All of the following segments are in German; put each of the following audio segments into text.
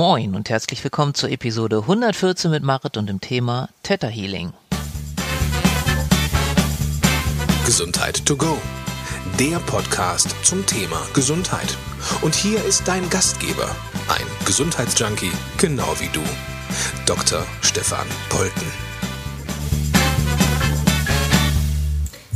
Moin und herzlich willkommen zur Episode 114 mit Marit und dem Thema Theta Healing. Gesundheit to go. Der Podcast zum Thema Gesundheit. Und hier ist dein Gastgeber, ein Gesundheitsjunkie, genau wie du, Dr. Stefan Polten.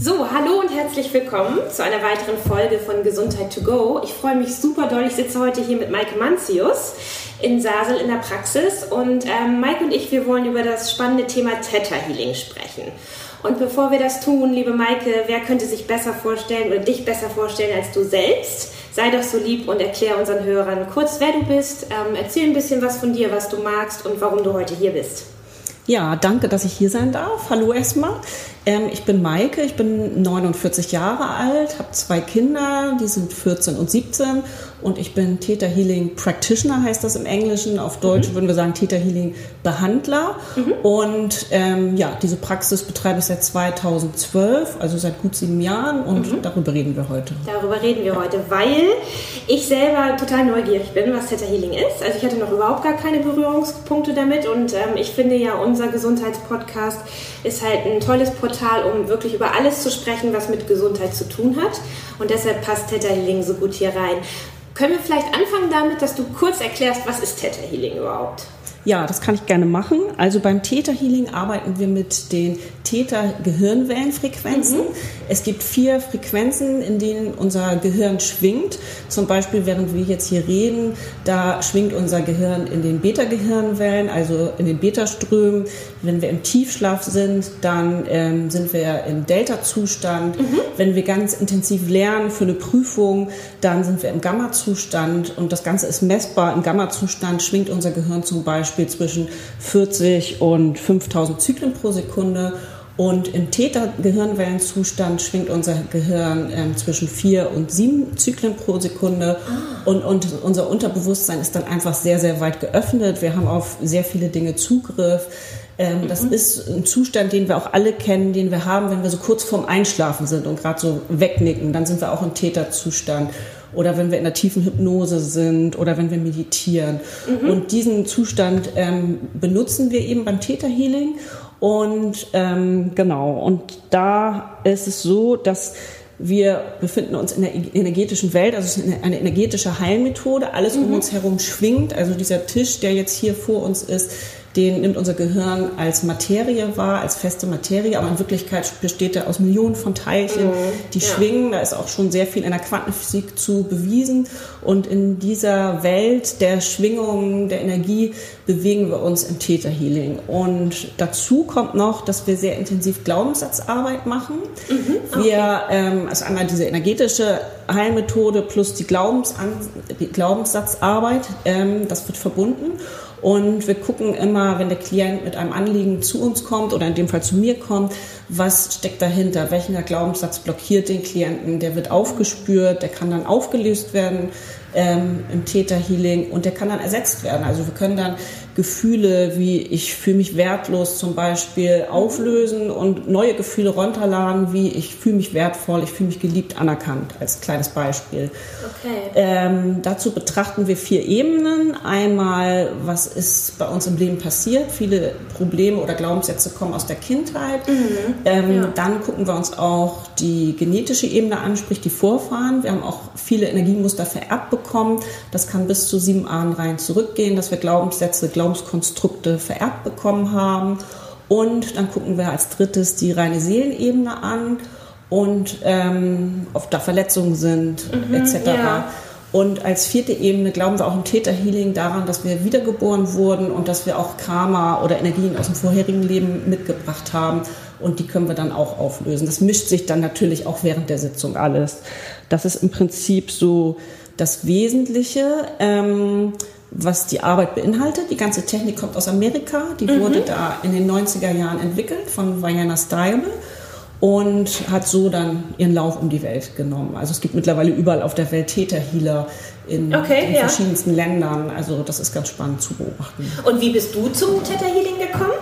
So, hallo und herzlich willkommen zu einer weiteren Folge von Gesundheit to go. Ich freue mich super doll. Ich sitze heute hier mit Maike Manzius in Sasel in der Praxis und ähm, Maike und ich, wir wollen über das spannende Thema Theta Healing sprechen. Und bevor wir das tun, liebe Maike, wer könnte sich besser vorstellen oder dich besser vorstellen als du selbst? Sei doch so lieb und erklär unseren Hörern kurz, wer du bist. Ähm, erzähl ein bisschen was von dir, was du magst und warum du heute hier bist. Ja, danke, dass ich hier sein darf. Hallo erstmal. Ähm, ich bin Maike, ich bin 49 Jahre alt, habe zwei Kinder, die sind 14 und 17 und ich bin Theta Healing Practitioner, heißt das im Englischen. Auf Deutsch mhm. würden wir sagen Theta Healing Behandler. Mhm. Und ähm, ja, diese Praxis betreibe ich seit 2012, also seit gut sieben Jahren und mhm. darüber reden wir heute. Darüber reden wir heute, weil ich selber total neugierig bin, was Theta Healing ist. Also ich hatte noch überhaupt gar keine Berührungspunkte damit und ähm, ich finde ja, unser Gesundheitspodcast ist halt ein tolles Portal um wirklich über alles zu sprechen, was mit Gesundheit zu tun hat. Und deshalb passt Theta Healing so gut hier rein. Können wir vielleicht anfangen damit, dass du kurz erklärst, was ist Theta Healing überhaupt? Ja, das kann ich gerne machen. Also beim Theta Healing arbeiten wir mit den Theta-Gehirnwellenfrequenzen. Mhm. Es gibt vier Frequenzen, in denen unser Gehirn schwingt. Zum Beispiel, während wir jetzt hier reden, da schwingt unser Gehirn in den Beta-Gehirnwellen, also in den Beta-Strömen. Wenn wir im Tiefschlaf sind, dann ähm, sind wir im Delta-Zustand. Mhm. Wenn wir ganz intensiv lernen für eine Prüfung, dann sind wir im Gamma-Zustand. Und das Ganze ist messbar. Im Gamma-Zustand schwingt unser Gehirn zum Beispiel Beispiel zwischen 40 und 5000 Zyklen pro Sekunde. Und im Theta-Gehirnwellenzustand schwingt unser Gehirn äh, zwischen 4 und 7 Zyklen pro Sekunde. Ah. Und, und unser Unterbewusstsein ist dann einfach sehr, sehr weit geöffnet. Wir haben auf sehr viele Dinge Zugriff. Ähm, das mhm. ist ein Zustand, den wir auch alle kennen, den wir haben, wenn wir so kurz vorm Einschlafen sind und gerade so wegnicken. Dann sind wir auch im Theta-Zustand oder wenn wir in der tiefen Hypnose sind oder wenn wir meditieren. Mhm. Und diesen Zustand ähm, benutzen wir eben beim Theta Healing. Und ähm, genau, und da ist es so, dass wir befinden uns in der energetischen Welt, also es ist eine energetische Heilmethode. Alles mhm. um uns herum schwingt. Also dieser Tisch, der jetzt hier vor uns ist, den nimmt unser Gehirn als Materie wahr, als feste Materie, aber in Wirklichkeit besteht er aus Millionen von Teilchen, mhm. die ja. schwingen. Da ist auch schon sehr viel in der Quantenphysik zu bewiesen. Und in dieser Welt der Schwingungen, der Energie bewegen wir uns im Theta Healing. Und dazu kommt noch, dass wir sehr intensiv Glaubenssatzarbeit machen. Mhm. Okay. Wir, ähm, also einmal diese energetische Heilmethode plus die, Glaubensan die Glaubenssatzarbeit, ähm, das wird verbunden. Und wir gucken immer, wenn der Klient mit einem Anliegen zu uns kommt oder in dem Fall zu mir kommt, was steckt dahinter, welcher Glaubenssatz blockiert den Klienten, der wird aufgespürt, der kann dann aufgelöst werden ähm, im Täterhealing und der kann dann ersetzt werden. Also wir können dann Gefühle wie ich fühle mich wertlos zum Beispiel auflösen und neue Gefühle runterladen wie ich fühle mich wertvoll, ich fühle mich geliebt, anerkannt als kleines Beispiel. Okay. Ähm, dazu betrachten wir vier Ebenen. Einmal, was ist bei uns im Leben passiert? Viele Probleme oder Glaubenssätze kommen aus der Kindheit. Mhm. Ähm, ja. Dann gucken wir uns auch die genetische Ebene an, sprich die Vorfahren. Wir haben auch viele Energiemuster vererbt bekommen. Das kann bis zu sieben Ahnenreihen zurückgehen, dass wir Glaubenssätze, Glaubenssätze Glaubenskonstrukte vererbt bekommen haben. Und dann gucken wir als drittes die reine Seelenebene an und ähm, ob da Verletzungen sind, mhm, etc. Ja. Und als vierte Ebene glauben wir auch im Täterhealing daran, dass wir wiedergeboren wurden und dass wir auch Karma oder Energien aus dem vorherigen Leben mitgebracht haben. Und die können wir dann auch auflösen. Das mischt sich dann natürlich auch während der Sitzung alles. Das ist im Prinzip so das Wesentliche. Ähm, was die Arbeit beinhaltet. Die ganze Technik kommt aus Amerika. Die mhm. wurde da in den 90er Jahren entwickelt von Vajana Stable und hat so dann ihren Lauf um die Welt genommen. Also es gibt mittlerweile überall auf der Welt Täterhealer in, okay, in ja. verschiedensten Ländern. Also das ist ganz spannend zu beobachten. Und wie bist du zum Theta Healing gekommen?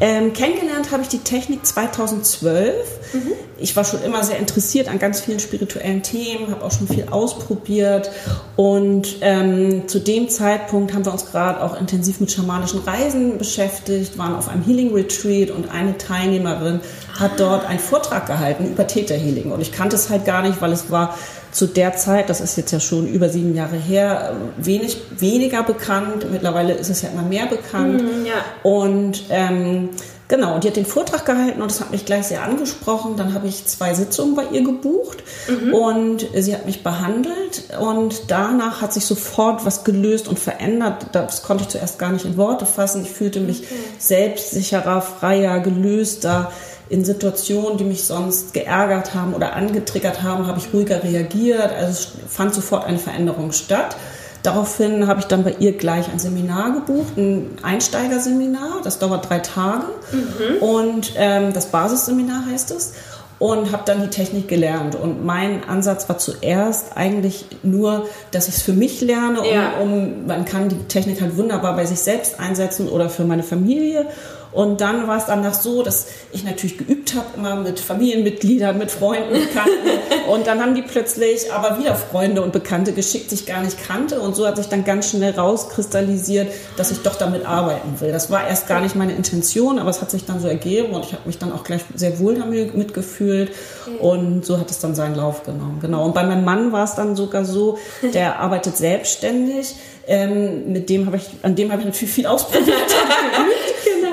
Ähm, kennengelernt habe ich die Technik 2012. Mhm. Ich war schon immer sehr interessiert an ganz vielen spirituellen Themen, habe auch schon viel ausprobiert. Und ähm, zu dem Zeitpunkt haben wir uns gerade auch intensiv mit schamanischen Reisen beschäftigt, waren auf einem Healing Retreat und eine Teilnehmerin hat dort einen Vortrag gehalten über Theta Healing. Und ich kannte es halt gar nicht, weil es war zu der Zeit, das ist jetzt ja schon über sieben Jahre her, wenig, weniger bekannt. Mittlerweile ist es ja immer mehr bekannt. Mm, ja. Und ähm, genau, und die hat den Vortrag gehalten und das hat mich gleich sehr angesprochen. Dann habe ich zwei Sitzungen bei ihr gebucht mhm. und sie hat mich behandelt und danach hat sich sofort was gelöst und verändert. Das konnte ich zuerst gar nicht in Worte fassen. Ich fühlte mich okay. selbstsicherer, freier, gelöster in Situationen, die mich sonst geärgert haben oder angetriggert haben, habe ich ruhiger reagiert. Also es fand sofort eine Veränderung statt. Daraufhin habe ich dann bei ihr gleich ein Seminar gebucht, ein Einsteigerseminar. Das dauert drei Tage mhm. und ähm, das Basisseminar heißt es und habe dann die Technik gelernt. Und mein Ansatz war zuerst eigentlich nur, dass ich es für mich lerne, um, ja. um, man kann die Technik halt wunderbar bei sich selbst einsetzen oder für meine Familie. Und dann war es danach so, dass ich natürlich geübt habe, immer mit Familienmitgliedern, mit Freunden, Bekannten. und dann haben die plötzlich aber wieder Freunde und Bekannte geschickt, die ich gar nicht kannte. Und so hat sich dann ganz schnell rauskristallisiert, dass ich doch damit arbeiten will. Das war erst gar nicht meine Intention, aber es hat sich dann so ergeben und ich habe mich dann auch gleich sehr wohl damit mitgefühlt. Und so hat es dann seinen Lauf genommen. Genau. Und bei meinem Mann war es dann sogar so, der arbeitet selbstständig. Ähm, mit dem habe ich, an dem habe ich natürlich viel ausprobiert.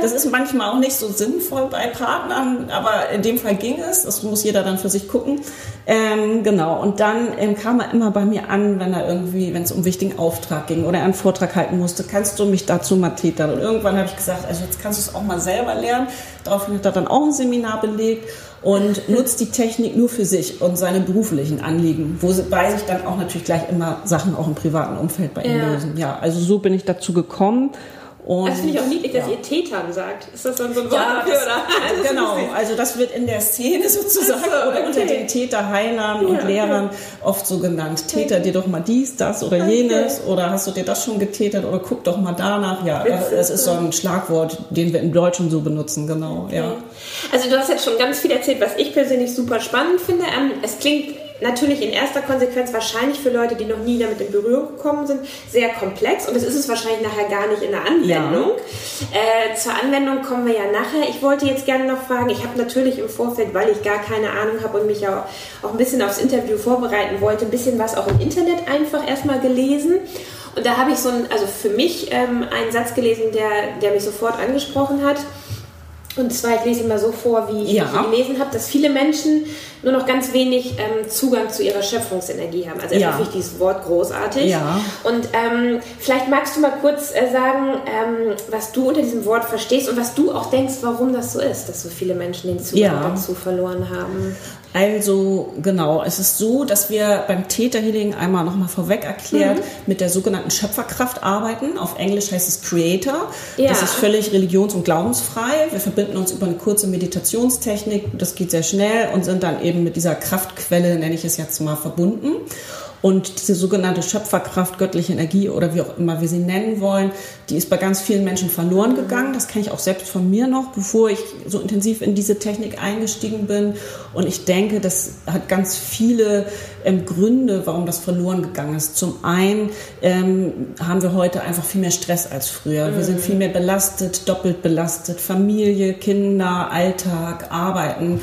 Das ist manchmal auch nicht so sinnvoll bei Partnern, aber in dem Fall ging es. Das muss jeder dann für sich gucken. Ähm, genau. Und dann ähm, kam er immer bei mir an, wenn er irgendwie, wenn es um wichtigen Auftrag ging oder er einen Vortrag halten musste, kannst du mich dazu mal tätern? Und irgendwann habe ich gesagt, also jetzt kannst du es auch mal selber lernen. Daraufhin hat er dann auch ein Seminar belegt und nutzt die Technik nur für sich und seine beruflichen Anliegen, wobei sich dann auch natürlich gleich immer Sachen auch im privaten Umfeld bei ihm ja. lösen. Ja, also so bin ich dazu gekommen und, das finde ich auch niedlich, dass ihr Tätern sagt. Ist das dann so ein Wort ja, dafür? Das, genau, also das wird in der Szene sozusagen so, oder unter den Täterheilern ja, und Lehrern okay. oft so genannt. Täter dir doch mal dies, das oder okay. jenes oder hast du dir das schon getätert oder guck doch mal danach. Ja, das ist so ein Schlagwort, den wir im Deutschen so benutzen, genau. Okay. Ja. Also du hast jetzt schon ganz viel erzählt, was ich persönlich super spannend finde. Ähm, es klingt natürlich in erster Konsequenz wahrscheinlich für Leute, die noch nie damit in Berührung gekommen sind, sehr komplex und das ist es wahrscheinlich nachher gar nicht in der Anwendung. Ja. Äh, zur Anwendung kommen wir ja nachher. Ich wollte jetzt gerne noch fragen, ich habe natürlich im Vorfeld, weil ich gar keine Ahnung habe und mich auch, auch ein bisschen aufs Interview vorbereiten wollte, ein bisschen was auch im Internet einfach erstmal gelesen. Und da habe ich so ein, also für mich ähm, einen Satz gelesen, der, der mich sofort angesprochen hat. Und zwar, ich lese immer so vor, wie ja. ich gelesen habe, dass viele Menschen nur noch ganz wenig ähm, Zugang zu ihrer Schöpfungsenergie haben. Also erstmal ja. finde ich dieses Wort großartig. Ja. Und ähm, vielleicht magst du mal kurz äh, sagen, ähm, was du unter diesem Wort verstehst und was du auch denkst, warum das so ist, dass so viele Menschen den Zugang ja. dazu verloren haben. Also genau, es ist so, dass wir beim Theta Healing einmal nochmal vorweg erklärt mhm. mit der sogenannten Schöpferkraft arbeiten. Auf Englisch heißt es Creator. Ja. Das ist völlig religions- und glaubensfrei. Wir verbinden uns über eine kurze Meditationstechnik, das geht sehr schnell und sind dann eben mit dieser Kraftquelle, nenne ich es jetzt mal, verbunden. Und diese sogenannte Schöpferkraft, göttliche Energie oder wie auch immer wir sie nennen wollen, die ist bei ganz vielen Menschen verloren gegangen. Das kenne ich auch selbst von mir noch, bevor ich so intensiv in diese Technik eingestiegen bin. Und ich denke, das hat ganz viele ähm, Gründe, warum das verloren gegangen ist. Zum einen ähm, haben wir heute einfach viel mehr Stress als früher. Wir sind viel mehr belastet, doppelt belastet. Familie, Kinder, Alltag, Arbeiten.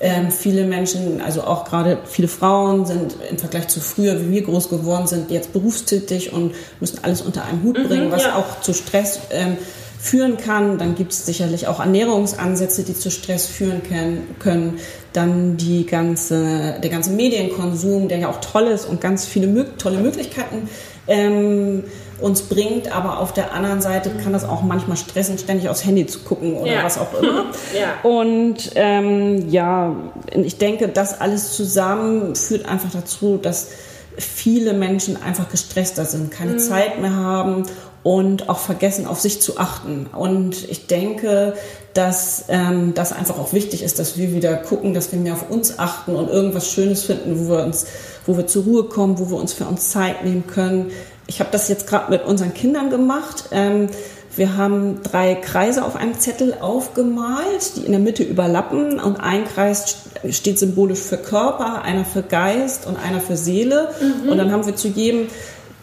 Ähm, viele Menschen, also auch gerade viele Frauen, sind im Vergleich zu früher, wie wir groß geworden sind, jetzt berufstätig und müssen alles unter einen Hut mhm, bringen, mhm, was ja. auch zu Stress ähm, führen kann. Dann gibt es sicherlich auch Ernährungsansätze, die zu Stress führen können. können. Dann die ganze, der ganze Medienkonsum, der ja auch toll ist und ganz viele tolle Möglichkeiten ähm, uns bringt, aber auf der anderen Seite kann das auch manchmal stressen, ständig aufs Handy zu gucken oder ja. was auch immer. ja. Und ähm, ja, ich denke, das alles zusammen führt einfach dazu, dass viele Menschen einfach gestresster sind, keine mhm. Zeit mehr haben und auch vergessen, auf sich zu achten. Und ich denke, dass ähm, das einfach auch wichtig ist, dass wir wieder gucken, dass wir mehr auf uns achten und irgendwas Schönes finden, wo wir uns, wo wir zur Ruhe kommen, wo wir uns für uns Zeit nehmen können ich habe das jetzt gerade mit unseren Kindern gemacht. Ähm, Wir haben drei Kreise auf einem Zettel aufgemalt, die in der Mitte überlappen und ein Kreis steht symbolisch für Körper, einer für Geist und einer für Seele. Mhm. Und dann haben wir zu jedem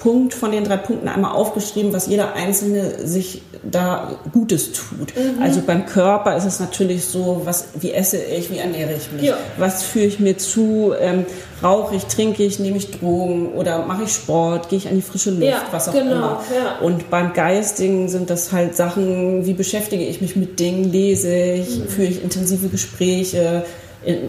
Punkt von den drei Punkten einmal aufgeschrieben, was jeder Einzelne sich da Gutes tut. Mhm. Also beim Körper ist es natürlich so, was, wie esse ich, wie ernähre ich mich, ja. was führe ich mir zu, ähm, rauche ich, trinke ich, nehme ich Drogen oder mache ich Sport, gehe ich an die frische Luft, ja, was auch genau, immer. Ja. Und beim Geistigen sind das halt Sachen, wie beschäftige ich mich mit Dingen, lese ich, mhm. führe ich intensive Gespräche,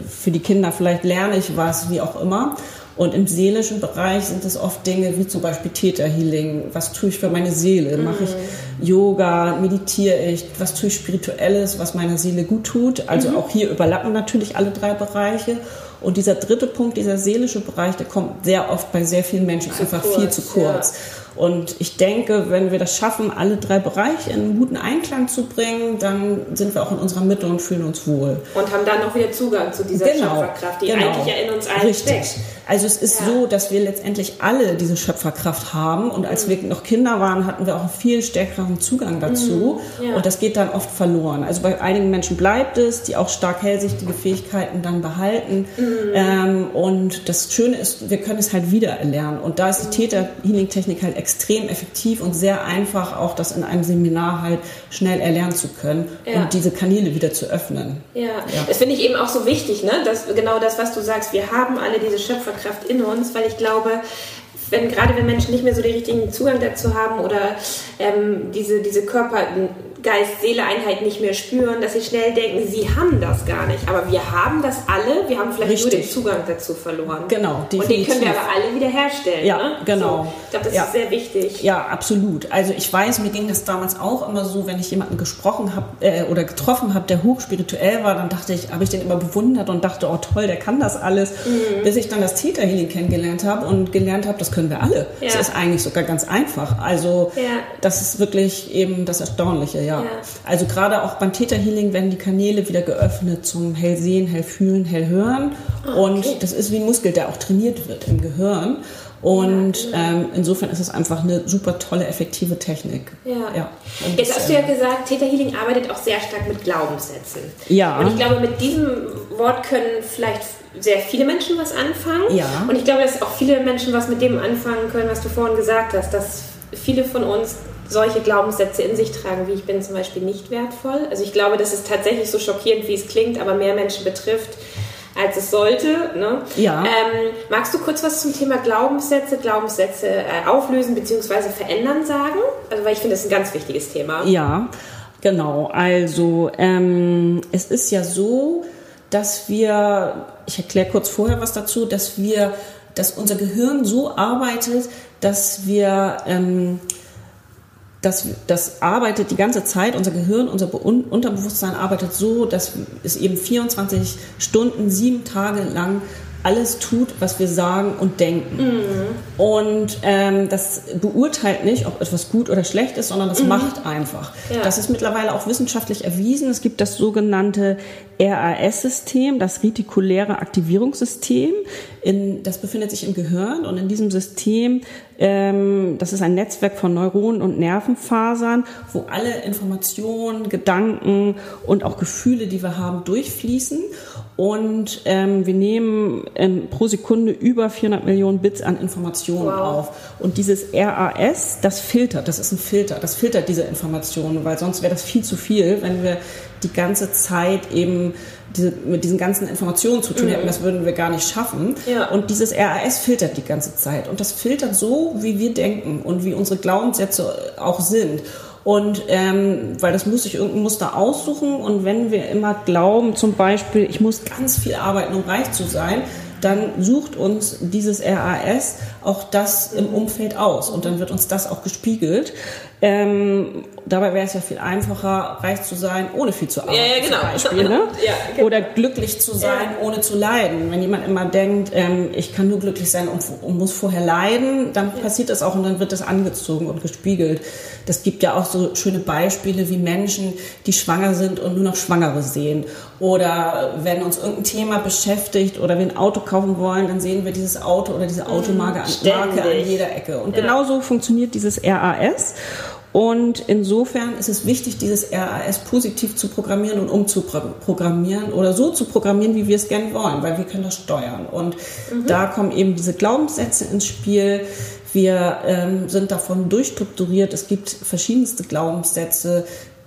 für die Kinder vielleicht lerne ich was, wie auch immer. Und im seelischen Bereich sind es oft Dinge wie zum Beispiel Täterhealing. Was tue ich für meine Seele? Mache ich mhm. Yoga? Meditiere ich? Was tue ich Spirituelles, was meiner Seele gut tut? Also mhm. auch hier überlappen natürlich alle drei Bereiche. Und dieser dritte Punkt, dieser seelische Bereich, der kommt sehr oft bei sehr vielen Menschen zu einfach kurz, viel zu kurz. Ja. Und ich denke, wenn wir das schaffen, alle drei Bereiche in einen guten Einklang zu bringen, dann sind wir auch in unserer Mitte und fühlen uns wohl. Und haben dann auch wieder Zugang zu dieser genau, Schöpferkraft, die genau. eigentlich ja in uns allen Richtig. steckt. Also es ist ja. so, dass wir letztendlich alle diese Schöpferkraft haben und als mhm. wir noch Kinder waren, hatten wir auch einen viel stärkeren Zugang dazu mhm. ja. und das geht dann oft verloren. Also bei einigen Menschen bleibt es, die auch stark hellsichtige Fähigkeiten dann behalten mhm. ähm, und das Schöne ist, wir können es halt wieder erlernen und da ist die mhm. Täter-Healing-Technik halt extrem effektiv und sehr einfach, auch das in einem Seminar halt schnell erlernen zu können ja. und diese Kanäle wieder zu öffnen. Ja, ja. das finde ich eben auch so wichtig, ne? dass genau das, was du sagst, wir haben alle diese Schöpferkraft in uns, weil ich glaube, wenn gerade wenn Menschen nicht mehr so den richtigen Zugang dazu haben oder ähm, diese, diese Körper, Geist-Seele-Einheit nicht mehr spüren, dass sie schnell denken, sie haben das gar nicht. Aber wir haben das alle, wir haben vielleicht Richtig. nur den Zugang dazu verloren. Genau, definitiv. Und den können wir aber alle wiederherstellen. Ja, ne? genau. So, ich glaube, das ja. ist sehr wichtig. Ja, absolut. Also ich weiß, mir ging das damals auch immer so, wenn ich jemanden gesprochen habe äh, oder getroffen habe, der hochspirituell war, dann dachte ich, habe ich den immer bewundert und dachte, oh toll, der kann das alles. Mhm. Bis ich dann das Theta Healing kennengelernt habe und gelernt habe, das können wir alle. Ja. Das ist eigentlich sogar ganz einfach. Also ja. das ist wirklich eben das Erstaunliche, ja. Ja. Also gerade auch beim Theta Healing werden die Kanäle wieder geöffnet zum Hellsehen, Hellfühlen, Hellhören. Ah, okay. Und das ist wie ein Muskel, der auch trainiert wird im Gehirn. Und ähm, insofern ist es einfach eine super tolle, effektive Technik. Ja. ja. Jetzt hast du ja gesagt, Theta Healing arbeitet auch sehr stark mit Glaubenssätzen. Ja. Und ich glaube, mit diesem Wort können vielleicht sehr viele Menschen was anfangen. Ja. Und ich glaube, dass auch viele Menschen was mit dem anfangen können, was du vorhin gesagt hast, dass viele von uns solche Glaubenssätze in sich tragen, wie ich bin zum Beispiel nicht wertvoll. Also ich glaube, das ist tatsächlich so schockierend, wie es klingt, aber mehr Menschen betrifft, als es sollte. Ne? Ja. Ähm, magst du kurz was zum Thema Glaubenssätze, Glaubenssätze äh, auflösen bzw. verändern sagen? Also weil ich finde, das ist ein ganz wichtiges Thema. Ja, genau. Also ähm, es ist ja so, dass wir, ich erkläre kurz vorher was dazu, dass wir, dass unser Gehirn so arbeitet, dass wir ähm, das, das arbeitet die ganze Zeit, unser Gehirn, unser Unterbewusstsein arbeitet so, dass es eben 24 Stunden, sieben Tage lang alles tut, was wir sagen und denken. Mhm. Und ähm, das beurteilt nicht, ob etwas gut oder schlecht ist, sondern das mhm. macht einfach. Ja. Das ist mittlerweile auch wissenschaftlich erwiesen. Es gibt das sogenannte RAS-System, das retikuläre Aktivierungssystem. In, das befindet sich im Gehirn und in diesem System, ähm, das ist ein Netzwerk von Neuronen und Nervenfasern, wo alle Informationen, Gedanken und auch Gefühle, die wir haben, durchfließen. Und ähm, wir nehmen ähm, pro Sekunde über 400 Millionen Bits an Informationen wow. auf. Und dieses RAS, das filtert, das ist ein Filter, das filtert diese Informationen, weil sonst wäre das viel zu viel, wenn wir die ganze Zeit eben diese, mit diesen ganzen Informationen zu tun mhm. hätten, das würden wir gar nicht schaffen. Ja. Und dieses RAS filtert die ganze Zeit. Und das filtert so, wie wir denken und wie unsere Glaubenssätze auch sind. Und ähm, weil das muss ich irgendein Muster aussuchen. Und wenn wir immer glauben, zum Beispiel, ich muss ganz viel arbeiten, um reich zu sein, dann sucht uns dieses RAS auch das im Umfeld aus und dann wird uns das auch gespiegelt. Ähm, dabei wäre es ja viel einfacher, reich zu sein, ohne viel zu arbeiten. Ja, ja genau. Beispiel, ne? ja, genau. Oder glücklich zu sein, ja. ohne zu leiden. Wenn jemand immer denkt, ähm, ich kann nur glücklich sein und, und muss vorher leiden, dann passiert das auch und dann wird das angezogen und gespiegelt. Das gibt ja auch so schöne Beispiele wie Menschen, die schwanger sind und nur noch Schwangere sehen. Oder wenn uns irgendein Thema beschäftigt oder wir ein Auto kaufen wollen, dann sehen wir dieses Auto oder diese Automarke an, an jeder Ecke. Und ja. genauso funktioniert dieses RAS. Und insofern ist es wichtig, dieses RAS positiv zu programmieren und umzuprogrammieren oder so zu programmieren, wie wir es gerne wollen, weil wir können das steuern. Und mhm. da kommen eben diese Glaubenssätze ins Spiel. Wir ähm, sind davon durchstrukturiert. Es gibt verschiedenste Glaubenssätze,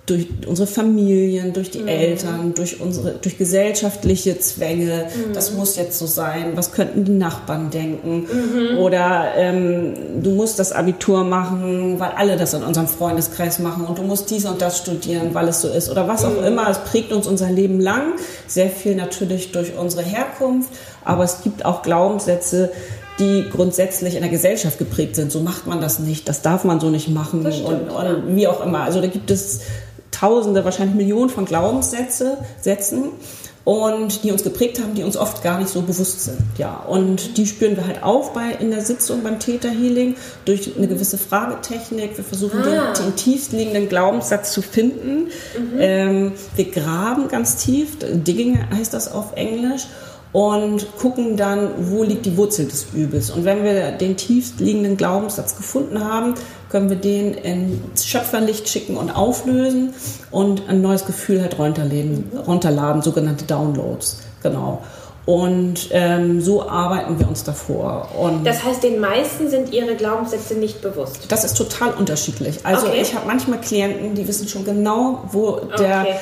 durch unsere Familien, durch die mhm. Eltern, durch unsere, durch gesellschaftliche Zwänge. Mhm. Das muss jetzt so sein. Was könnten die Nachbarn denken? Mhm. Oder ähm, du musst das Abitur machen, weil alle das in unserem Freundeskreis machen und du musst dies und das studieren, weil es so ist. Oder was auch mhm. immer. Es prägt uns unser Leben lang. Sehr viel natürlich durch unsere Herkunft. Aber es gibt auch Glaubenssätze, die grundsätzlich in der Gesellschaft geprägt sind. So macht man das nicht, das darf man so nicht machen und, und, wie auch immer. Also da gibt es Tausende, wahrscheinlich Millionen von Glaubenssätze Sätzen und die uns geprägt haben, die uns oft gar nicht so bewusst sind. Ja, und die spüren wir halt auf bei in der Sitzung beim Täterhealing durch eine gewisse Fragetechnik. Wir versuchen ah. den, den tiefst liegenden Glaubenssatz zu finden. Mhm. Ähm, wir graben ganz tief, Digging heißt das auf Englisch und gucken dann, wo liegt die Wurzel des Übels. Und wenn wir den tiefst liegenden Glaubenssatz gefunden haben, können wir den ins Schöpferlicht schicken und auflösen und ein neues Gefühl halt runterladen, runterladen sogenannte Downloads. Genau. Und ähm, so arbeiten wir uns davor. Und das heißt, den meisten sind ihre Glaubenssätze nicht bewusst. Das ist total unterschiedlich. Also okay. ich habe manchmal Klienten, die wissen schon genau, wo der okay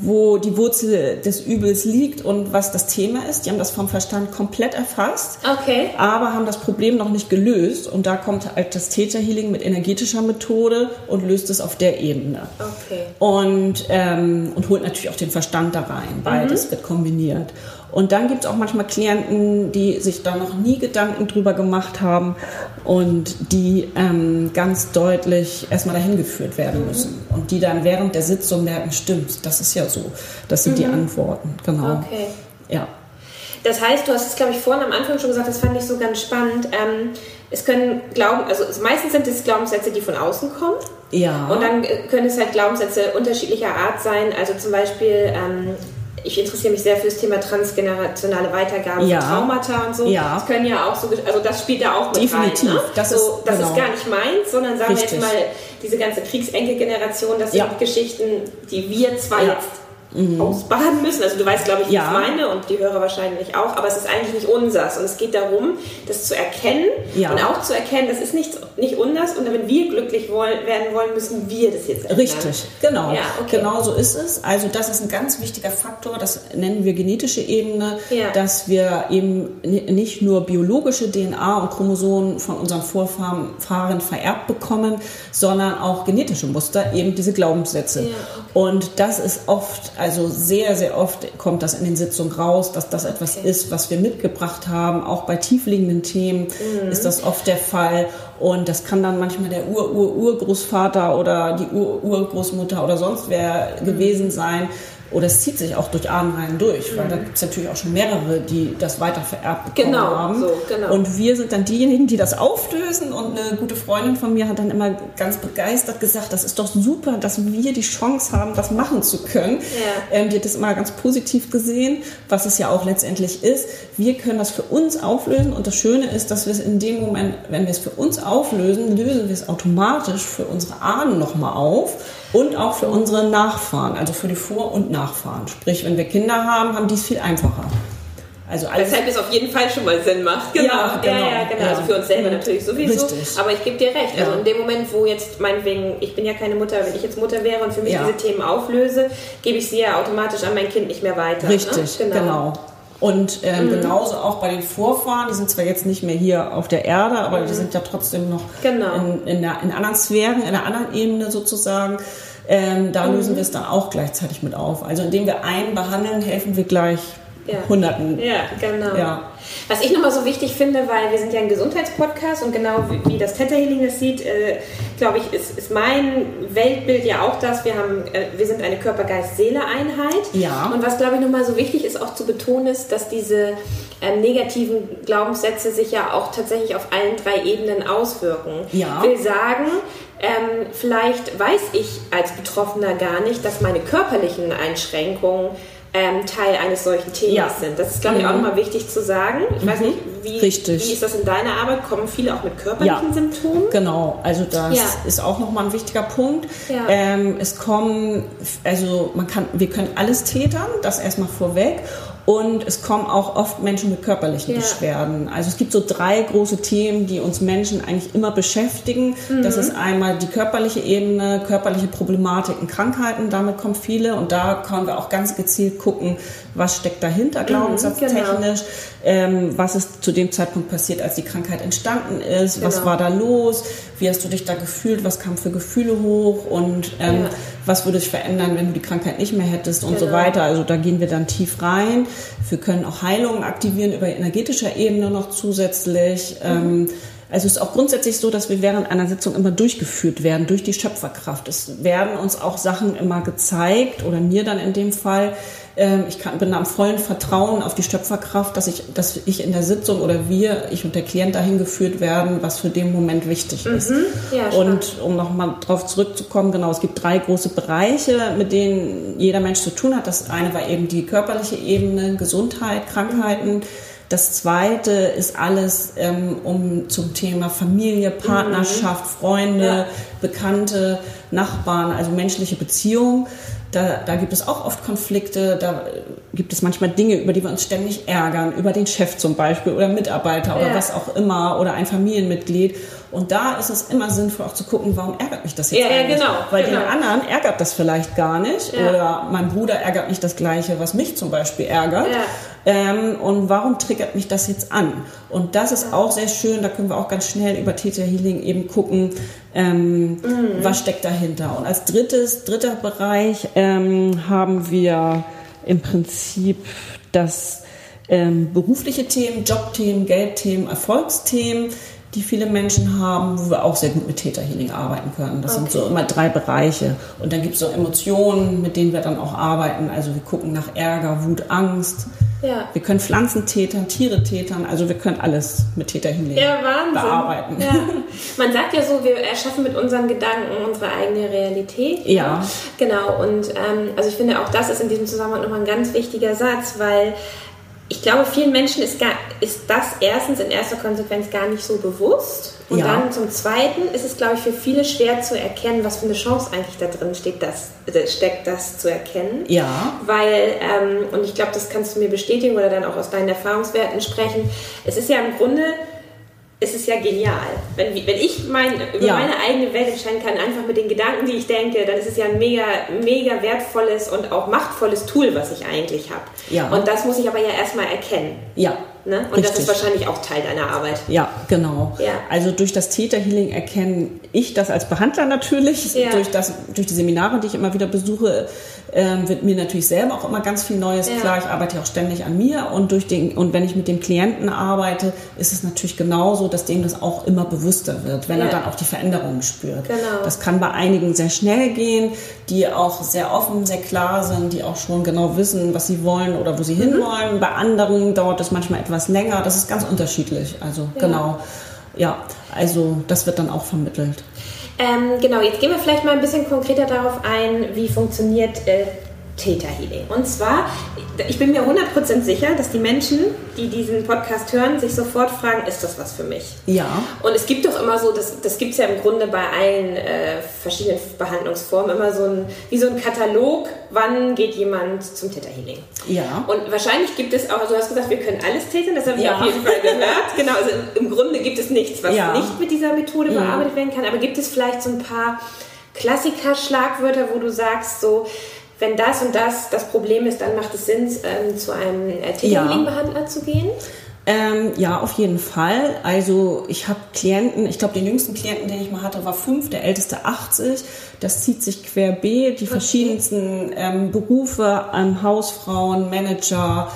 wo die Wurzel des Übels liegt und was das Thema ist. Die haben das vom Verstand komplett erfasst, okay. aber haben das Problem noch nicht gelöst. Und da kommt halt das Täterhealing mit energetischer Methode und löst es auf der Ebene. Okay. Und, ähm, und holt natürlich auch den Verstand da rein. Beides mhm. wird kombiniert. Und dann gibt es auch manchmal Klienten, die sich da noch nie Gedanken drüber gemacht haben und die ähm, ganz deutlich erstmal dahin geführt werden müssen. Und die dann während der Sitzung merken, stimmt, das ist ja so. Das sind mhm. die Antworten, genau. Okay. Ja. Das heißt, du hast es, glaube ich, vorhin am Anfang schon gesagt, das fand ich so ganz spannend. Ähm, es können Glauben, also meistens sind es Glaubenssätze, die von außen kommen. Ja. Und dann äh, können es halt Glaubenssätze unterschiedlicher Art sein. Also zum Beispiel, ähm, ich interessiere mich sehr für das Thema transgenerationale Weitergabe ja. von Traumata und so. Ja. Das können ja auch so, also das spielt da auch mit Definitiv. rein. Ne? Das, so, ist, das genau. ist gar nicht meins, sondern sagen Richtig. wir jetzt mal, diese ganze Kriegsenkelgeneration, das sind Ja. Geschichten, die wir zwar Ja. Jetzt ausbaden müssen. Also du weißt, glaube ich, wie Ja. ich meine und die Hörer wahrscheinlich auch, aber es ist eigentlich nicht unsers. Und es geht darum, das zu erkennen Ja. und auch zu erkennen, das ist nicht, nicht unsers und wenn wir glücklich wollen, werden wollen, müssen wir das jetzt ändern. Richtig, genau. Ja, okay. Genau so ist es. Also das ist ein ganz wichtiger Faktor, das nennen wir genetische Ebene, dass wir eben ni- nicht nur biologische DNA und Chromosomen von unseren Vorfahren Fahren vererbt bekommen, sondern auch genetische Muster, eben diese Glaubenssätze. Okay. Und das ist oft, also sehr, sehr oft kommt das in den Sitzungen raus, dass das etwas Okay. ist, was wir mitgebracht haben. Auch bei tiefliegenden Themen Mhm. ist das oft der Fall. Und das kann dann manchmal der Ur-Ur-Urgroßvater oder die Ur-Urgroßmutter oder sonst wer Mhm. gewesen sein. Oder es zieht sich auch durch Ahnenreihen durch, weil da gibt es natürlich auch schon mehrere, die das weiter vererbt bekommen Mhm. Genau, haben. so, genau. Und wir sind dann diejenigen, die das auflösen. Und eine gute Freundin von mir hat dann immer ganz begeistert gesagt, das ist doch super, dass wir die Chance haben, das machen zu können. Ja. Ähm, die hat das immer ganz positiv gesehen, was es ja auch letztendlich ist. Wir können das für uns auflösen. Und das Schöne ist, dass wir es in dem Moment, wenn wir es für uns auflösen, lösen wir es automatisch für unsere Ahnen nochmal auf. Und auch für unsere Nachfahren, also für die Vor- und Nachfahren. Sprich, wenn wir Kinder haben, haben die es viel einfacher. Also alles Weshalb es auf jeden Fall schon mal Sinn macht. Genau, Ja, genau. Ja, ja, genau. Also für uns selber natürlich sowieso. Richtig. Aber ich gebe dir recht. Also in dem Moment, wo jetzt meinetwegen, ich bin ja keine Mutter, wenn ich jetzt Mutter wäre und für mich diese Themen auflöse, gebe ich sie ja automatisch an mein Kind nicht mehr weiter. Richtig, ne? genau. Und ähm, Mhm. genauso auch bei den Vorfahren, die sind zwar jetzt nicht mehr hier auf der Erde, aber die sind ja trotzdem noch Mhm. Genau. in, in, der, in anderen Sphären, in einer anderen Ebene sozusagen. Ähm, da Mhm. lösen wir es dann auch gleichzeitig mit auf. Also indem wir einen behandeln, helfen wir gleich Ja. Hunderten. Ja, genau. Ja. Was ich nochmal so wichtig finde, weil wir sind ja ein Gesundheitspodcast und genau wie, wie das Theta Healing das sieht, äh, glaube ich, ist, ist mein Weltbild ja auch das, wir, haben, äh, wir sind eine Körper-Geist-Seele-Einheit. Ja. Und was, glaube ich, nochmal so wichtig ist, auch zu betonen, ist, dass diese ähm, negativen Glaubenssätze sich ja auch tatsächlich auf allen drei Ebenen auswirken. Ja. Will sagen, ähm, vielleicht weiß ich als Betroffener gar nicht, dass meine körperlichen Einschränkungen ähm, Teil eines solchen Themas Ja. sind. Das ist, glaube ich, auch Mhm. nochmal wichtig zu sagen. Ich weiß nicht, wie, Richtig. wie ist das in deiner Arbeit? Kommen viele auch mit körperlichen Ja. Symptomen? Genau, also das Ja. ist auch nochmal ein wichtiger Punkt. Ähm, es kommen, also man kann, wir können alles tätern, das erstmal vorweg. Und es kommen auch oft Menschen mit körperlichen Ja. Beschwerden. Also es gibt so drei große Themen, die uns Menschen eigentlich immer beschäftigen. Das Mhm. ist einmal die körperliche Ebene, körperliche Problematiken, Krankheiten, damit kommen viele. Und da können wir auch ganz gezielt gucken, was steckt dahinter, glaubenssatztechnisch, ähm, was ist zu dem Zeitpunkt passiert, als die Krankheit entstanden ist, was Genau. war da los, wie hast du dich da gefühlt, was kam für Gefühle hoch und ähm, Ja. Was würde sich verändern, wenn du die Krankheit nicht mehr hättest und so Genau. weiter. Also da gehen wir dann tief rein. Wir können auch Heilungen aktivieren über energetischer Ebene noch zusätzlich. Ähm, also es ist auch grundsätzlich so, dass wir während einer Sitzung immer durchgeführt werden durch die Schöpferkraft. Es werden uns auch Sachen immer gezeigt oder mir dann in dem Fall. Ähm, ich kann, bin am vollen Vertrauen auf die Schöpferkraft, dass ich, dass ich in der Sitzung oder wir, ich und der Klient dahin geführt werden, was für den Moment wichtig ist. Ja, spannend. und um nochmal drauf zurückzukommen, genau, es gibt drei große Bereiche, mit denen jeder Mensch zu tun hat. Das eine war eben die körperliche Ebene, Gesundheit, Krankheiten. Das zweite ist alles ähm, um zum Thema Familie, Partnerschaft, Freunde, Ja. Bekannte, Nachbarn, also menschliche Beziehungen. Da, da gibt es auch oft Konflikte, da äh, gibt es manchmal Dinge, über die wir uns ständig ärgern, über den Chef zum Beispiel oder Mitarbeiter oder Ja. was auch immer oder ein Familienmitglied. Und da ist es immer sinnvoll auch zu gucken, warum ärgert mich das jetzt Ja, ja, eigentlich? genau, Weil genau. den anderen ärgert das vielleicht gar nicht Ja. oder mein Bruder ärgert nicht das Gleiche, was mich zum Beispiel ärgert. Ähm, und warum triggert mich das jetzt an? Und das ist auch sehr schön, da können wir auch ganz schnell über Theta Healing eben gucken, ähm, was steckt dahinter. Und als drittes, dritter Bereich ähm, haben wir im Prinzip das ähm, berufliche Themen, Jobthemen, Geldthemen, Erfolgsthemen, die viele Menschen haben, wo wir auch sehr gut mit Theta Healing arbeiten können. Das sind so immer drei Bereiche. Und dann gibt es so Emotionen, mit denen wir dann auch arbeiten. Also wir gucken nach Ärger, Wut, Angst. Ja. Wir können Pflanzen tätern, Tiere tätern, also wir können alles mit Theta Healing Ja, Wahnsinn. bearbeiten. Ja. Man sagt ja so, wir erschaffen mit unseren Gedanken unsere eigene Realität. Ja. Genau, und ähm, also ich finde auch das ist in diesem Zusammenhang nochmal ein ganz wichtiger Satz, weil ich glaube, vielen Menschen ist, gar, ist das erstens in erster Konsequenz gar nicht so bewusst. Und Ja. dann zum Zweiten ist es, glaube ich, für viele schwer zu erkennen, was für eine Chance eigentlich da drin steht, das, äh, steckt, das zu erkennen. Ja. Weil, ähm, und ich glaube, das kannst du mir bestätigen oder dann auch aus deinen Erfahrungswerten sprechen, es ist ja im Grunde, es ist ja genial. Wenn, wenn ich mein, über Ja. meine eigene Welt entscheiden kann, einfach mit den Gedanken, die ich denke, dann ist es ja ein mega, mega wertvolles und auch machtvolles Tool, was ich eigentlich habe. Ja. Und das muss ich aber ja erstmal erkennen. Ja. Ne? Und das Richtig. ist wahrscheinlich auch Teil deiner Arbeit. Ja, genau. Ja. Also durch das Theta Healing erkenne ich das als Behandler natürlich. Ja. Durch, das, durch die Seminare, die ich immer wieder besuche, ähm, wird mir natürlich selber auch immer ganz viel Neues Ja. klar. Ich arbeite ja auch ständig an mir und durch den und wenn ich mit dem Klienten arbeite, ist es natürlich genauso, dass dem das auch immer bewusster wird, wenn er dann auch die Veränderungen spürt. Genau. Das kann bei einigen sehr schnell gehen, die auch sehr offen, sehr klar sind, die auch schon genau wissen, was sie wollen oder wo sie Mhm. hinwollen. Bei anderen dauert es manchmal etwas länger. Das ist ganz unterschiedlich. Also genau. Ja, also das wird dann auch vermittelt. Ähm, genau, jetzt gehen wir vielleicht mal ein bisschen konkreter darauf ein, wie funktioniert äh, Theta Healing. Und zwar, ich bin mir 100% sicher, dass die Menschen, die diesen Podcast hören, sich sofort fragen, ist das was für mich? Ja. Und es gibt doch immer so, das, das gibt es ja im Grunde bei allen äh, verschiedenen Behandlungsformen, immer so ein, wie so ein Katalog, wann geht jemand zum Theta Healing. Ja. Und wahrscheinlich gibt es auch, also du hast gesagt, wir können alles tätern, das habe ich Ja. auf jeden Fall gehört. Genau, also im, im Grunde gibt es nichts, was Ja. nicht mit dieser Methode Mhm. bearbeitet werden kann. Aber gibt es vielleicht so ein paar Klassiker-Schlagwörter, wo du sagst, so, wenn das und das das Problem ist, dann macht es Sinn, ähm, zu einem äh, Ja. Theta-Healing-Behandler zu gehen? Ähm, ja, auf jeden Fall. Also ich habe Klienten, ich glaube, den jüngsten Klienten, den ich mal hatte, war fünf, der älteste 80. Das zieht sich querbeet, die verschiedensten ähm, Berufe, ähm, Hausfrauen, Manager,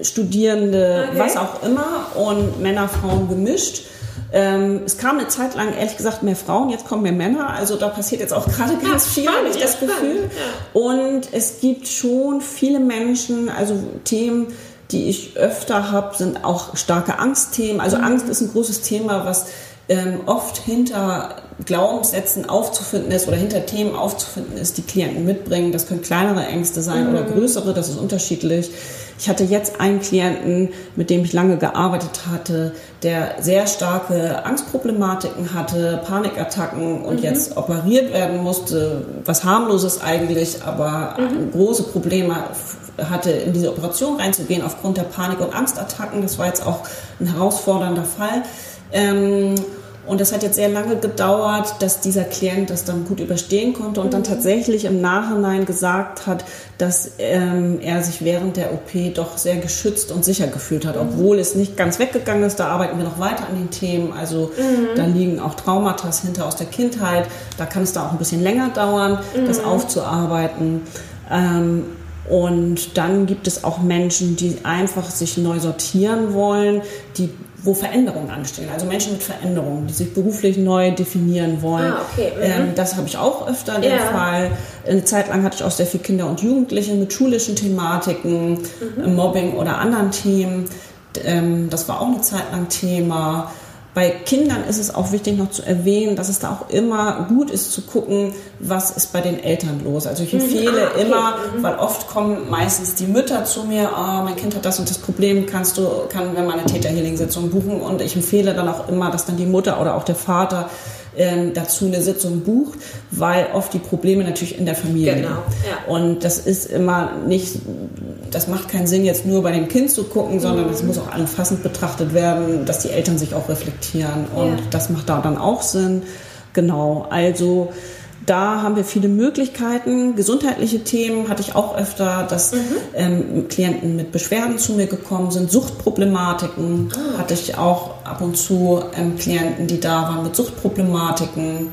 Studierende, Okay. was auch immer und Männer, Frauen gemischt. Ähm, es kam eine Zeit lang, ehrlich gesagt, mehr Frauen, jetzt kommen mehr Männer. Also da passiert jetzt auch gerade ganz viel, habe ich das Gefühl. Und es gibt schon viele Menschen, also Themen, die ich öfter habe, sind auch starke Angstthemen. Also Angst ist ein großes Thema, was ähm, oft hinter Glaubenssätzen aufzufinden ist oder hinter Themen aufzufinden ist, die Klienten mitbringen. Das können kleinere Ängste sein mhm. oder größere, das ist unterschiedlich. Ich hatte jetzt einen Klienten, mit dem ich lange gearbeitet hatte, der sehr starke Angstproblematiken hatte, Panikattacken und mhm. jetzt operiert werden musste, was harmloses eigentlich, aber mhm. große Probleme hatte, in diese Operation reinzugehen aufgrund der Panik- und Angstattacken. Das war jetzt auch ein herausfordernder Fall. Ähm, und das hat jetzt sehr lange gedauert, dass dieser Klient das dann gut überstehen konnte und dann mhm. tatsächlich im Nachhinein gesagt hat, dass ähm, er sich während der OP doch sehr geschützt und sicher gefühlt hat, mhm. obwohl es nicht ganz weggegangen ist. Da arbeiten wir noch weiter an den Themen. Also mhm. da liegen auch Traumata hinter aus der Kindheit. Da kann es da auch ein bisschen länger dauern, mhm. das aufzuarbeiten. Ähm, und dann gibt es auch Menschen, die einfach sich neu sortieren wollen, die wo Veränderungen anstehen. Also Menschen mit Veränderungen, die sich beruflich neu definieren wollen. Ah, okay. Mhm. Ähm, das habe ich auch öfter den ja. Fall. Eine Zeit lang hatte ich auch sehr viele Kinder und Jugendliche mit schulischen Thematiken, mhm. Mobbing oder anderen Themen. Ähm, das war auch eine Zeit lang Thema. Bei Kindern ist es auch wichtig noch zu erwähnen, dass es da auch immer gut ist zu gucken, was ist bei den Eltern los. Also ich mhm. empfehle ah, okay. immer, mhm. weil oft kommen meistens die Mütter zu mir, oh, mein Kind hat das und das Problem, kannst du, kann wir mal eine Täterhealing-Sitzung buchen und ich empfehle dann auch immer, dass dann die Mutter oder auch der Vater ähm, dazu eine Sitzung bucht, weil oft die Probleme natürlich in der Familie genau, ja. Und das ist immer nicht, das macht keinen Sinn, jetzt nur bei dem Kind zu gucken, sondern es mhm. muss auch umfassend betrachtet werden, dass die Eltern sich auch reflektieren. Und ja. das macht da dann auch Sinn. Genau, also da haben wir viele Möglichkeiten. Gesundheitliche Themen hatte ich auch öfter, dass mhm. ähm, Klienten mit Beschwerden zu mir gekommen sind. Suchtproblematiken ah. hatte ich auch ab und zu ähm, Klienten, die da waren mit Suchtproblematiken.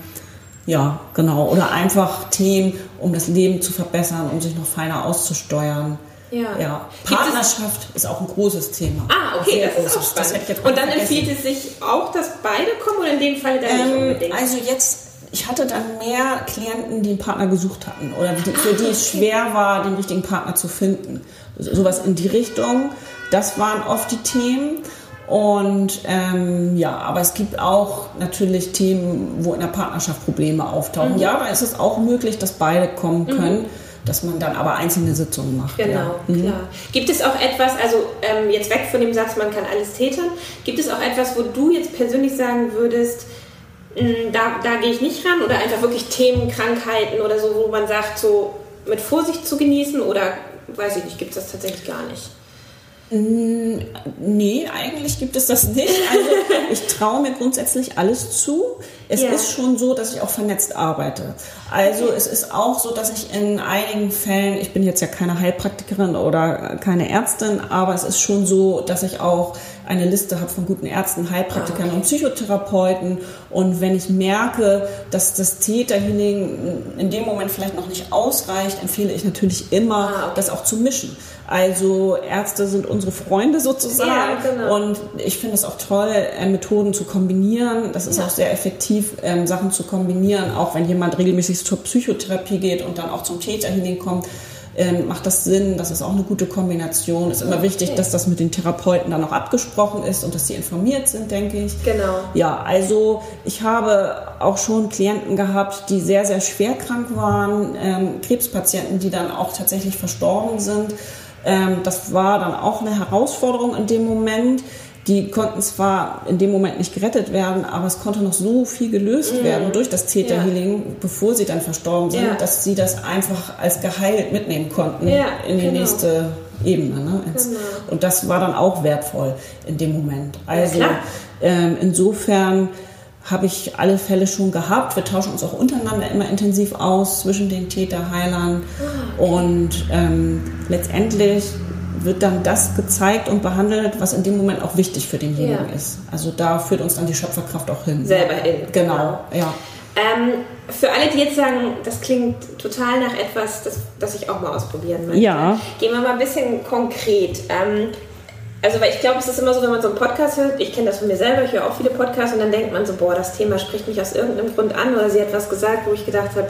Ja, genau. Oder einfach Themen, um das Leben zu verbessern, um sich noch feiner auszusteuern. Ja. ja. Partnerschaft ist auch ein großes Thema. Ah, okay, das ist auch spannend. Und dann empfiehlt es sich auch, dass beide kommen oder in dem Fall dann ähm, nicht unbedingt? Also jetzt ich hatte dann mehr Klienten, die einen Partner gesucht hatten oder die, für die es schwer war, den richtigen Partner zu finden. Sowas in die Richtung. Das waren oft die Themen. Und ähm, ja, aber es gibt auch natürlich Themen, wo in der Partnerschaft Probleme auftauchen. Mhm. Ja, da ist es auch möglich, dass beide kommen mhm. können. Mhm. Dass man dann aber einzelne Sitzungen macht. Genau, ja. mhm. klar. Gibt es auch etwas, also ähm, jetzt weg von dem Satz, man kann alles tätern, gibt es auch etwas, wo du jetzt persönlich sagen würdest, da, da gehe ich nicht ran oder einfach wirklich Themen, Krankheiten oder so, wo man sagt, so mit Vorsicht zu genießen oder weiß ich nicht, gibt es das tatsächlich gar nicht? Mm, nee, eigentlich gibt es das nicht. Also ich traue mir grundsätzlich alles zu. Es ja. ist schon so, dass ich auch vernetzt arbeite. Also es ist auch so, dass ich in einigen Fällen, ich bin jetzt ja keine Heilpraktikerin oder keine Ärztin, aber es ist schon so, dass ich auch eine Liste habe von guten Ärzten, Heilpraktikern ah, okay. und Psychotherapeuten. Und wenn ich merke, dass das Täterhealing in dem Moment vielleicht noch nicht ausreicht, empfehle ich natürlich immer, ah, okay. das auch zu mischen. Also Ärzte sind unsere Freunde sozusagen. Ja, genau. Und ich finde es auch toll, äh, Methoden zu kombinieren. Das ist ja. auch sehr effektiv, ähm, Sachen zu kombinieren. Auch wenn jemand regelmäßig zur Psychotherapie geht und dann auch zum Täterhealing kommt ähm, macht das Sinn, das ist auch eine gute Kombination. Ist immer wichtig, dass das mit den Therapeuten dann auch abgesprochen ist und dass sie informiert sind, denke ich. Genau. Ja, also ich habe auch schon Klienten gehabt, die sehr, sehr schwer krank waren, ähm, Krebspatienten, die dann auch tatsächlich verstorben sind. Ähm, das war dann auch eine Herausforderung in dem Moment. Die konnten zwar in dem Moment nicht gerettet werden, aber es konnte noch so viel gelöst mm. werden durch das Theta Healing, ja. bevor sie dann verstorben sind, ja. dass sie das einfach als geheilt mitnehmen konnten ja, in die genau. nächste Ebene. Ne? Genau. Und das war dann auch wertvoll in dem Moment. Also ähm, insofern habe ich alle Fälle schon gehabt. Wir tauschen uns auch untereinander immer intensiv aus zwischen den Täterheilern. Ah, okay. Und ähm, letztendlich wird dann das gezeigt und behandelt, was in dem Moment auch wichtig für denjenigen ja. ist. Also da führt uns dann die Schöpferkraft auch hin. Selber hin. Genau, genau. ja. Ähm, für alle, die jetzt sagen, das klingt total nach etwas, das, das ich auch mal ausprobieren möchte, ja. gehen wir mal ein bisschen konkret. Ähm, also, weil ich glaube, es ist immer so, wenn man so einen Podcast hört, ich kenne das von mir selber, ich höre auch viele Podcasts und dann denkt man so, boah, das Thema spricht mich aus irgendeinem Grund an oder sie hat was gesagt, wo ich gedacht habe,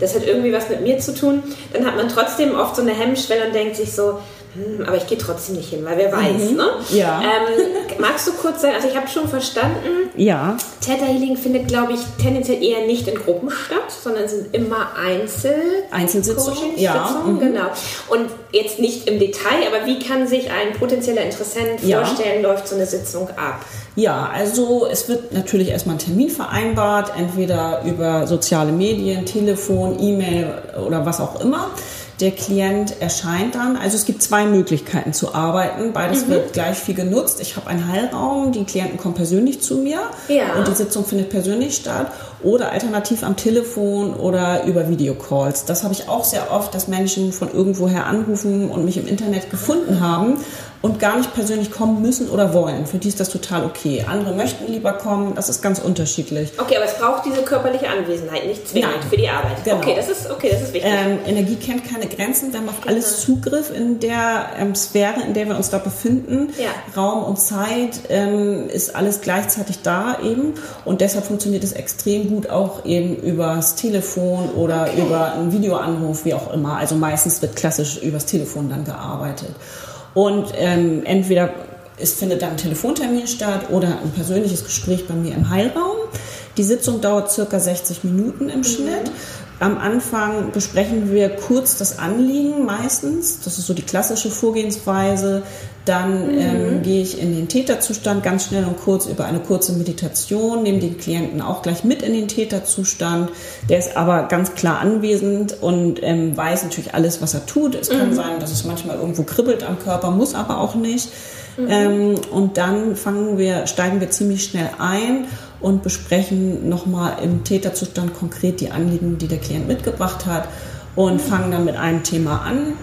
das hat irgendwie was mit mir zu tun. Dann hat man trotzdem oft so eine Hemmschwelle und denkt sich so, hm, aber ich gehe trotzdem nicht hin, weil wer weiß, mhm. ne? Ja. Ähm, magst du kurz sagen, also ich habe schon verstanden, Ja. Theta Healing findet, glaube ich, tendenziell eher nicht in Gruppen statt, sondern es sind immer Einzel Einzelsitzungen, ja. Mhm. genau. Und jetzt nicht im Detail, aber wie kann sich ein potenzieller Interessent Ja. vorstellen, läuft so eine Sitzung ab? Ja, also es wird natürlich erstmal ein Termin vereinbart, entweder über soziale Medien, Telefon, E-Mail oder was auch immer. Der Klient erscheint dann. Also es gibt zwei Möglichkeiten zu arbeiten. Beides wird gleich viel genutzt. Ich habe einen Heilraum, die Klienten kommen persönlich zu mir Ja. und die Sitzung findet persönlich statt. Oder alternativ am Telefon oder über Videocalls. Das habe ich auch sehr oft, dass Menschen von irgendwoher anrufen und mich im Internet gefunden haben und gar nicht persönlich kommen müssen oder wollen. Für die ist das total okay. Andere möchten lieber kommen, das ist ganz unterschiedlich. Okay, aber es braucht diese körperliche Anwesenheit nicht zwingend Nein. für die Arbeit. Genau. Okay, das ist okay, das ist wichtig. Ähm, Energie kennt keine Grenzen. Wir haben auf alles Zugriff in der ähm, Sphäre, in der wir uns da befinden. Ja. Raum und Zeit ähm, ist alles gleichzeitig da eben. Und deshalb funktioniert es extrem gut auch eben übers Telefon oder Okay. über einen Videoanruf, wie auch immer. Also meistens wird klassisch übers Telefon dann gearbeitet. Und ähm, entweder es findet dann ein Telefontermin statt oder ein persönliches Gespräch bei mir im Heilraum. Die Sitzung dauert circa 60 Minuten im Schnitt. Am Anfang besprechen wir kurz das Anliegen meistens. Das ist so die klassische Vorgehensweise. Dann ähm, gehe ich in den Täterzustand ganz schnell und kurz über eine kurze Meditation, nehme den Klienten auch gleich mit in den Täterzustand. Der ist aber ganz klar anwesend und ähm, weiß natürlich alles, was er tut. Es kann sein, dass es manchmal irgendwo kribbelt am Körper, muss aber auch nicht. Ähm, und dann fangen wir, steigen wir ziemlich schnell ein und besprechen nochmal im Täterzustand konkret die Anliegen, die der Klient mitgebracht hat und fangen dann mit einem Thema an.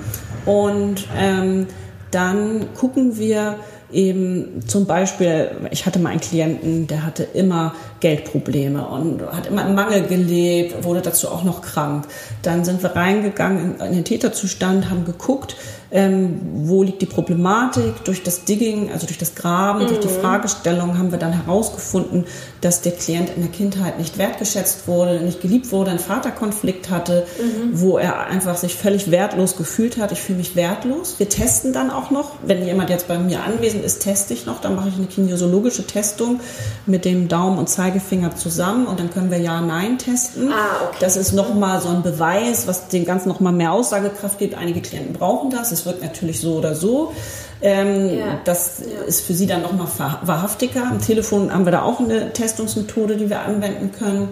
Und ähm, dann gucken wir eben zum Beispiel, ich hatte mal einen Klienten, der hatte immer Geldprobleme und hat immer im Mangel gelebt, wurde dazu auch noch krank. Dann sind wir reingegangen in, in den Täterzustand, haben geguckt, ähm, wo liegt die Problematik. Durch das Digging, also durch das Graben, durch die Fragestellung haben wir dann herausgefunden, dass der Klient in der Kindheit nicht wertgeschätzt wurde, nicht geliebt wurde, einen Vaterkonflikt hatte, wo er einfach sich völlig wertlos gefühlt hat. Ich fühle mich wertlos. Wir testen dann auch noch, wenn jemand jetzt bei mir anwesend ist, teste ich noch, dann mache ich eine kinesiologische Testung mit dem Daumen und Zeigefinger zusammen und dann können wir Ja-Nein testen. Ah, okay. Das ist nochmal so ein Beweis, was dem Ganzen nochmal mehr Aussagekraft gibt. Einige Klienten brauchen das. Es wirkt natürlich so oder so. Ähm, Ja. Das ist für sie dann nochmal wahrhaftiger. Am Telefon haben wir da auch eine Testungsmethode, die wir anwenden können.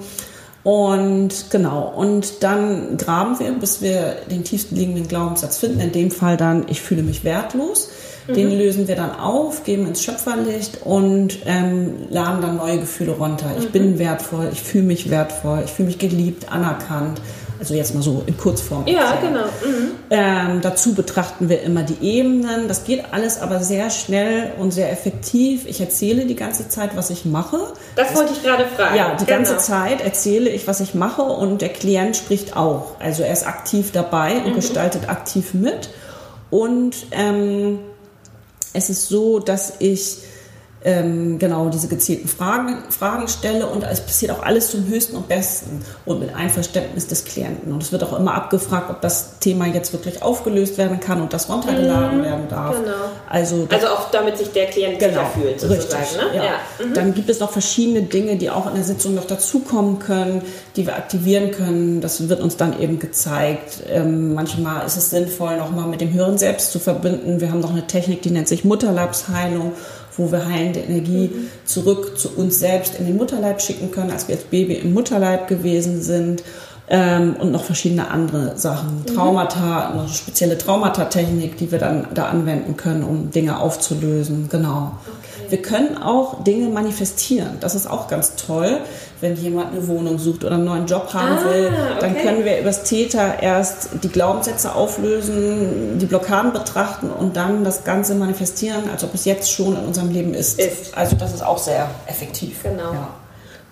Und genau, und dann graben wir, bis wir den tiefsten liegenden Glaubenssatz finden. In dem Fall dann, ich fühle mich wertlos. Den lösen wir dann auf, geben ins Schöpferlicht und ähm, laden dann neue Gefühle runter. Ich bin wertvoll, ich fühle mich wertvoll, ich fühle mich geliebt, anerkannt. Also jetzt mal so in Kurzform. ja, erzählt. genau. Mhm. Ähm, dazu betrachten wir immer die Ebenen. Das geht alles aber sehr schnell und sehr effektiv. Ich erzähle die ganze Zeit, was ich mache. Das wollte ich gerade fragen. Ja, die ganze Genau. Zeit erzähle ich, was ich mache und der Klient spricht auch. Also er ist aktiv dabei und gestaltet aktiv mit. Und ähm, es ist so, dass ich ähm, genau diese gezielten Fragen, Fragen stelle und es passiert auch alles zum höchsten und besten und mit Einverständnis des Klienten. Und es wird auch immer abgefragt, ob das Thema jetzt wirklich aufgelöst werden kann und das runtergeladen werden darf. genau. Also, Also auch damit sich der Klient Genau, sicher fühlt, sozusagen. richtig. ne? Ja. Mhm. Dann gibt es noch verschiedene Dinge, die auch in der Sitzung noch dazukommen können, die wir aktivieren können. Das wird uns dann eben gezeigt. Ähm, manchmal ist es sinnvoll, nochmal mit dem höheren Selbst zu verbinden. Wir haben noch eine Technik, die nennt sich Mutterleibsheilung, wo wir heilende Energie Mhm. zurück zu uns selbst in den Mutterleib schicken können, als wir als Baby im Mutterleib gewesen sind. Ähm, und noch verschiedene andere Sachen. Mhm. Traumata, noch eine spezielle Traumatatechnik, die wir dann da anwenden können, um Dinge aufzulösen. Genau. Wir können auch Dinge manifestieren. Das ist auch ganz toll, wenn jemand eine Wohnung sucht oder einen neuen Job haben Ah, will. Dann okay. können wir übers Täter erst die Glaubenssätze auflösen, die Blockaden betrachten und dann das Ganze manifestieren, als ob es jetzt schon in unserem Leben ist. Ist. Also das ist auch sehr effektiv. Genau. Ja.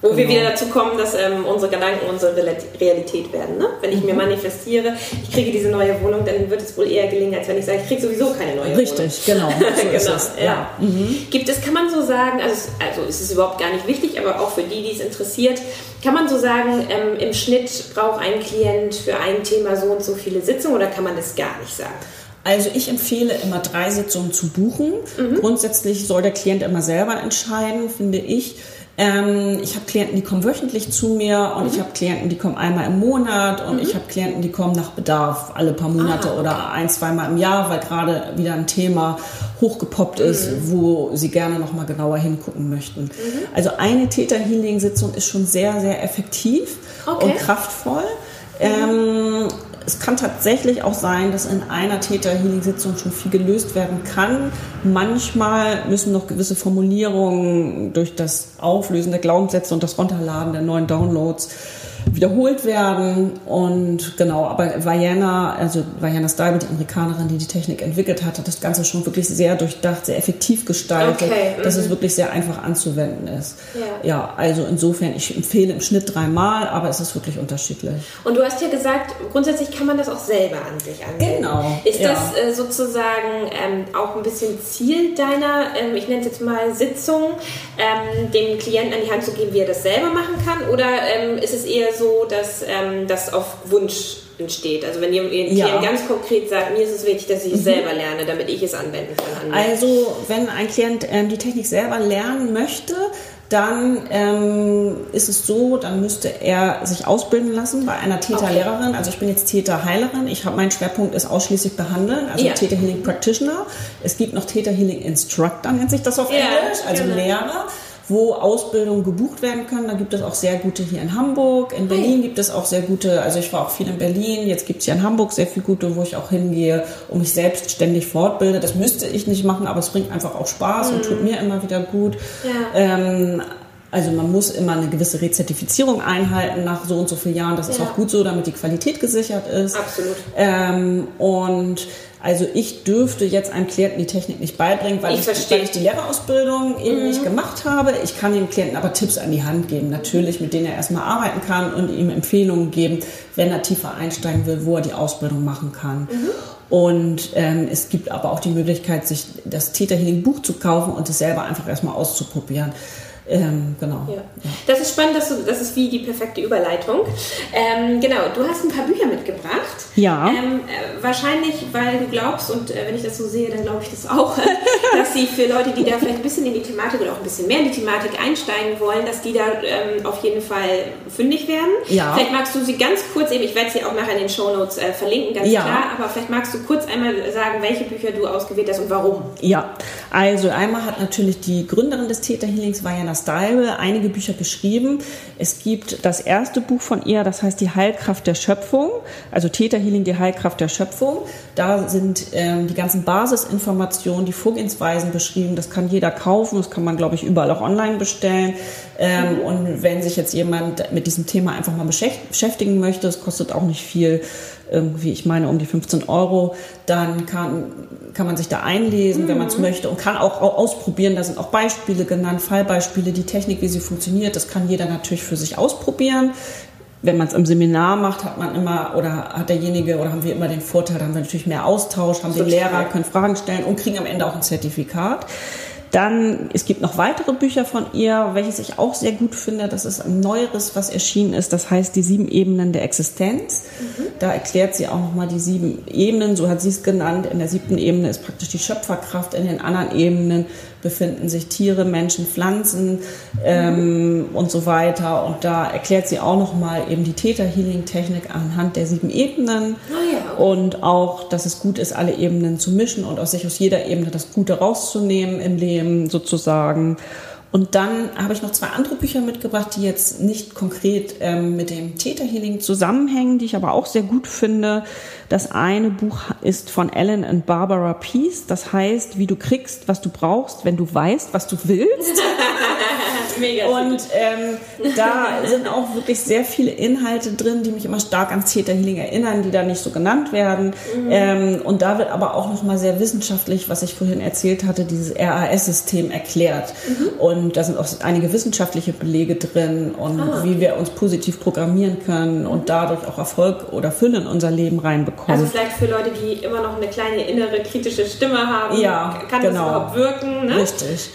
Wo wir Genau. wieder dazu kommen, dass ähm, unsere Gedanken unsere Reali- Realität werden. Ne? Wenn Mhm. ich mir manifestiere, ich kriege diese neue Wohnung, dann wird es wohl eher gelingen, als wenn ich sage, ich kriege sowieso keine neue Wohnung. Richtig, genau. So ist genau, es. ja. Gibt es, kann man so sagen, also, also es ist überhaupt gar nicht wichtig, aber auch für die, die es interessiert, kann man so sagen, ähm, im Schnitt braucht ein Klient für ein Thema so und so viele Sitzungen oder kann man das gar nicht sagen? Also ich empfehle immer drei Sitzungen zu buchen. Grundsätzlich soll der Klient immer selber entscheiden, finde ich. Ähm, ich habe Klienten, die kommen wöchentlich zu mir und mhm. ich habe Klienten, die kommen einmal im Monat und mhm. ich habe Klienten, die kommen nach Bedarf alle paar Monate ah, okay. oder ein, zweimal im Jahr, weil gerade wieder ein Thema hochgepoppt ist, mhm. wo sie gerne noch mal genauer hingucken möchten. Mhm. Also eine Täter-Healing-Sitzung ist schon sehr, sehr effektiv okay. und kraftvoll. Mhm. Ähm, es kann tatsächlich auch sein, dass in einer Täter-Healing-Sitzung schon viel gelöst werden kann. Manchmal müssen noch gewisse Formulierungen durch das Auflösen der Glaubenssätze und das Runterladen der neuen Downloads wiederholt werden. Und genau, aber Vajana, also Vajana Style, die Amerikanerin, die die Technik entwickelt hat, hat das Ganze schon wirklich sehr durchdacht, sehr effektiv gestaltet, okay. dass mhm. es wirklich sehr einfach anzuwenden ist. Ja. ja, also insofern, ich empfehle im Schnitt dreimal, aber es ist wirklich unterschiedlich. Und du hast ja gesagt, grundsätzlich kann man das auch selber an sich anwenden. Genau. Ist ja. das äh, sozusagen ähm, auch ein bisschen Ziel deiner, ähm, ich nenne es jetzt mal Sitzung, ähm, dem Klienten an die Hand zu geben, wie er das selber machen kann? Oder ähm, ist es eher so, dass ähm, das auf Wunsch entsteht? Also wenn ihr ja. ganz konkret sagt, mir ist es wichtig, dass ich es mhm. selber lerne, damit ich es anwenden kann. Also wenn ein Klient ähm, die Technik selber lernen möchte, dann ähm, ist es so, dann müsste er sich ausbilden lassen bei einer Täterlehrerin. Okay. Also ich bin jetzt Täterheilerin. Ich habe mein Schwerpunkt ist ausschließlich behandeln, also ja. Täter Healing Practitioner. Es gibt noch Täter Healing Instructor, nennt sich das auf ja, Englisch, also genau. Lehrer wo Ausbildungen gebucht werden können. Da gibt es auch sehr gute hier in Hamburg. In Berlin gibt es auch sehr gute, also ich war auch viel in Berlin, jetzt gibt es hier in Hamburg sehr viel gute, wo ich auch hingehe und mich selbstständig fortbilde. Das müsste ich nicht machen, aber es bringt einfach auch Spaß mhm. und tut mir immer wieder gut. Ja. Ähm, also man muss immer eine gewisse Rezertifizierung einhalten nach so und so vielen Jahren. Das ist auch gut so, damit die Qualität gesichert ist. Absolut. Ähm, und also ich dürfte jetzt einem Klienten die Technik nicht beibringen, weil ich, ich, weil ich die Lehrerausbildung eben mhm. nicht gemacht habe. Ich kann dem Klienten aber Tipps an die Hand geben, natürlich, mit denen er erstmal arbeiten kann und ihm Empfehlungen geben, wenn er tiefer einsteigen will, wo er die Ausbildung machen kann. Mhm. Und ähm, es gibt aber auch die Möglichkeit, sich das Theta Healing Buch zu kaufen und es selber einfach erstmal auszuprobieren. Ähm, genau. Ja. Das ist spannend, dass du, das ist wie die perfekte Überleitung. Ähm, genau, du hast ein paar Bücher mitgebracht. Ja. Ähm, äh, wahrscheinlich, weil du glaubst, und äh, wenn ich das so sehe, dann glaube ich das auch, dass sie für Leute, die da vielleicht ein bisschen in die Thematik oder auch ein bisschen mehr in die Thematik einsteigen wollen, dass die da ähm, auf jeden Fall fündig werden. Ja. Vielleicht magst du sie ganz kurz eben, ich werde sie auch nachher in den Shownotes äh, verlinken, ganz ja. klar, aber vielleicht magst du kurz einmal sagen, welche Bücher du ausgewählt hast und warum. Ja, also einmal hat natürlich die Gründerin des Theta Healings, Vajana Steibel einige Bücher geschrieben. Es gibt das erste Buch von ihr, das heißt Die Heilkraft der Schöpfung, also Theta Healing, die Heilkraft der Schöpfung. Da sind ähm, die ganzen Basisinformationen, die Vorgehensweisen beschrieben. Das kann jeder kaufen, das kann man, glaube ich, überall auch online bestellen. Ähm, mhm. Und wenn sich jetzt jemand mit diesem Thema einfach mal beschäftigen möchte, es kostet auch nicht viel, irgendwie, ich meine, um die 15 Euro, dann kann, kann man sich da einlesen, mhm. wenn man es möchte und kann auch ausprobieren. Da sind auch Beispiele genannt, Fallbeispiele, die Technik, wie sie funktioniert. Das kann jeder natürlich für sich ausprobieren. Wenn man es im Seminar macht, hat man immer oder hat derjenige oder haben wir immer den Vorteil, da haben wir natürlich mehr Austausch, haben den Lehrer, können Fragen stellen und kriegen am Ende auch ein Zertifikat. Dann, es gibt noch weitere Bücher von ihr, welches ich auch sehr gut finde. Das ist ein neueres, was erschienen ist. Das heißt die sieben Ebenen der Existenz. Mhm. Da erklärt sie auch nochmal die sieben Ebenen. So hat sie es genannt. In der siebten Ebene ist praktisch die Schöpferkraft. In den anderen Ebenen befinden sich Tiere, Menschen, Pflanzen ähm, und so weiter. Und da erklärt sie auch nochmal eben die Theta-Healing-Technik anhand der sieben Ebenen. Oh ja. Und auch, dass es gut ist, alle Ebenen zu mischen und aus sich aus jeder Ebene das Gute rauszunehmen im Leben sozusagen. Und dann habe ich noch zwei andere Bücher mitgebracht, die jetzt nicht konkret ähm, mit dem Theta Healing zusammenhängen, die ich aber auch sehr gut finde. Das eine Buch ist von Ellen und Barbara Peace. Das heißt, wie du kriegst, was du brauchst, wenn du weißt, was du willst. Mega und ähm, da sind auch wirklich sehr viele Inhalte drin, die mich immer stark ans Theta Healing erinnern, die da nicht so genannt werden. Mhm. Ähm, und da wird aber auch nochmal sehr wissenschaftlich, was ich vorhin erzählt hatte, dieses RAS-System erklärt. Mhm. Und da sind auch einige wissenschaftliche Belege drin und ah. wie wir uns positiv programmieren können und dadurch auch Erfolg oder Fülle in unser Leben reinbekommen. Also vielleicht für Leute, die immer noch eine kleine innere kritische Stimme haben, ja, kann genau. das überhaupt wirken? Ne? Richtig.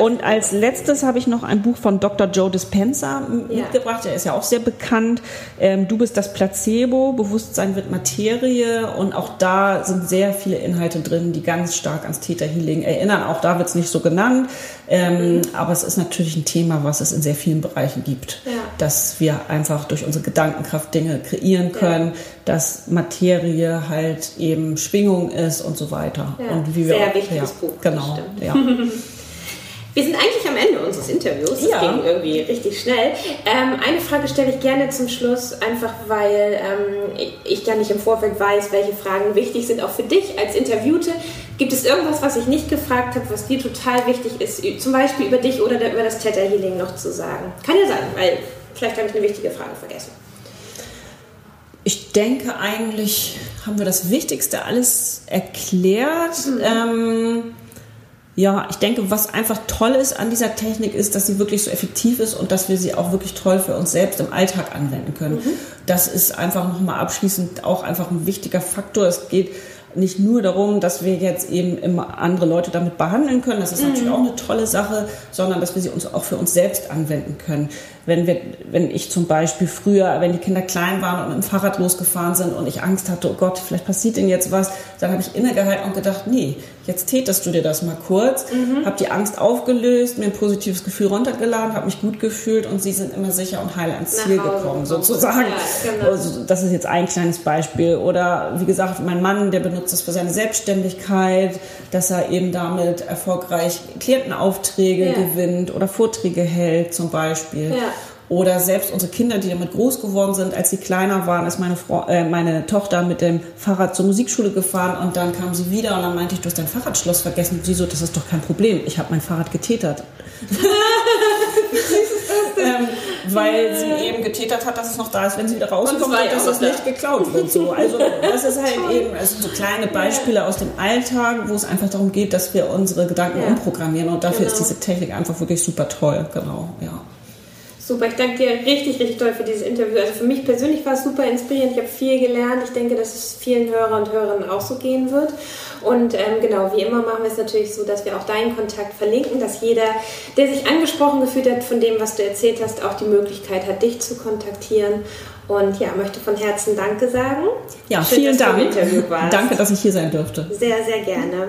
Und als letztes habe ich noch ein Buch Buch von Dr. Joe Dispenza ja. mitgebracht. Er ist ja auch sehr bekannt. Ähm, du bist das Placebo, Bewusstsein wird Materie. Und auch da sind sehr viele Inhalte drin, die ganz stark ans Täterhealing erinnern. Auch da wird es nicht so genannt. Ähm, mhm. Aber es ist natürlich ein Thema, was es in sehr vielen Bereichen gibt. Ja. Dass wir einfach durch unsere Gedankenkraft Dinge kreieren können, ja. dass Materie halt eben Schwingung ist und so weiter. Ja. Und wie wir sehr wichtiges Buch. Genau. Ja. Wir sind eigentlich am Ende unseres Interviews. Das ja. ging irgendwie richtig schnell. Ähm, eine Frage stelle ich gerne zum Schluss, einfach weil ähm, ich ja nicht im Vorfeld weiß, welche Fragen wichtig sind, auch für dich als Interviewte. Gibt es irgendwas, was ich nicht gefragt habe, was dir total wichtig ist, zum Beispiel über dich oder über das Theta Healing noch zu sagen? Kann ja sein, weil vielleicht habe ich eine wichtige Frage vergessen. Ich denke, eigentlich haben wir das Wichtigste alles erklärt. Mhm. Ähm, ja, ich denke, was einfach toll ist an dieser Technik ist, dass sie wirklich so effektiv ist und dass wir sie auch wirklich toll für uns selbst im Alltag anwenden können. Mhm. Das ist einfach nochmal abschließend auch einfach ein wichtiger Faktor. Es geht nicht nur darum, dass wir jetzt eben immer andere Leute damit behandeln können, das ist mhm. natürlich auch eine tolle Sache, sondern dass wir sie uns auch für uns selbst anwenden können wenn wir, wenn ich zum Beispiel früher, wenn die Kinder klein waren und mit dem Fahrrad losgefahren sind und ich Angst hatte, oh Gott, vielleicht passiert ihnen jetzt was, dann habe ich innegehalten und gedacht, nee, jetzt tätest du dir das mal kurz, mhm. habe die Angst aufgelöst, mir ein positives Gefühl runtergeladen, habe mich gut gefühlt und sie sind immer sicher und heil ans Ziel gekommen, sozusagen. Ja, genau. also, das ist jetzt ein kleines Beispiel. Oder wie gesagt, mein Mann, der benutzt das für seine Selbstständigkeit, dass er eben damit erfolgreich Klientenaufträge ja. gewinnt oder Vorträge hält zum Beispiel. Ja. Oder selbst unsere Kinder, die damit groß geworden sind, als sie kleiner waren, ist meine, Frau, äh, meine Tochter mit dem Fahrrad zur Musikschule gefahren und dann kam sie wieder und dann meinte ich, du hast dein Fahrradschloss vergessen. Und sie so, das ist doch kein Problem, ich habe mein Fahrrad getätert. weil sie eben getätert hat, dass es noch da ist, wenn sie wieder rauskommt dass es nicht geklaut wird. So. Also das ist halt eben also so kleine Beispiele aus dem Alltag, wo es einfach darum geht, dass wir unsere Gedanken ja. umprogrammieren und dafür genau. ist diese Technik einfach wirklich super toll. Genau, ja. Super, ich danke dir richtig, richtig toll für dieses Interview. Also für mich persönlich war es super inspirierend. Ich habe viel gelernt. Ich denke, dass es vielen Hörer und Hörerinnen auch so gehen wird. Und ähm, genau, wie immer machen wir es natürlich so, dass wir auch deinen Kontakt verlinken, dass jeder, der sich angesprochen gefühlt hat von dem, was du erzählt hast, auch die Möglichkeit hat, dich zu kontaktieren. Und ja, möchte von Herzen Danke sagen. Ja, Schön, vielen Dank. Danke, dass ich hier sein durfte. Sehr, sehr gerne.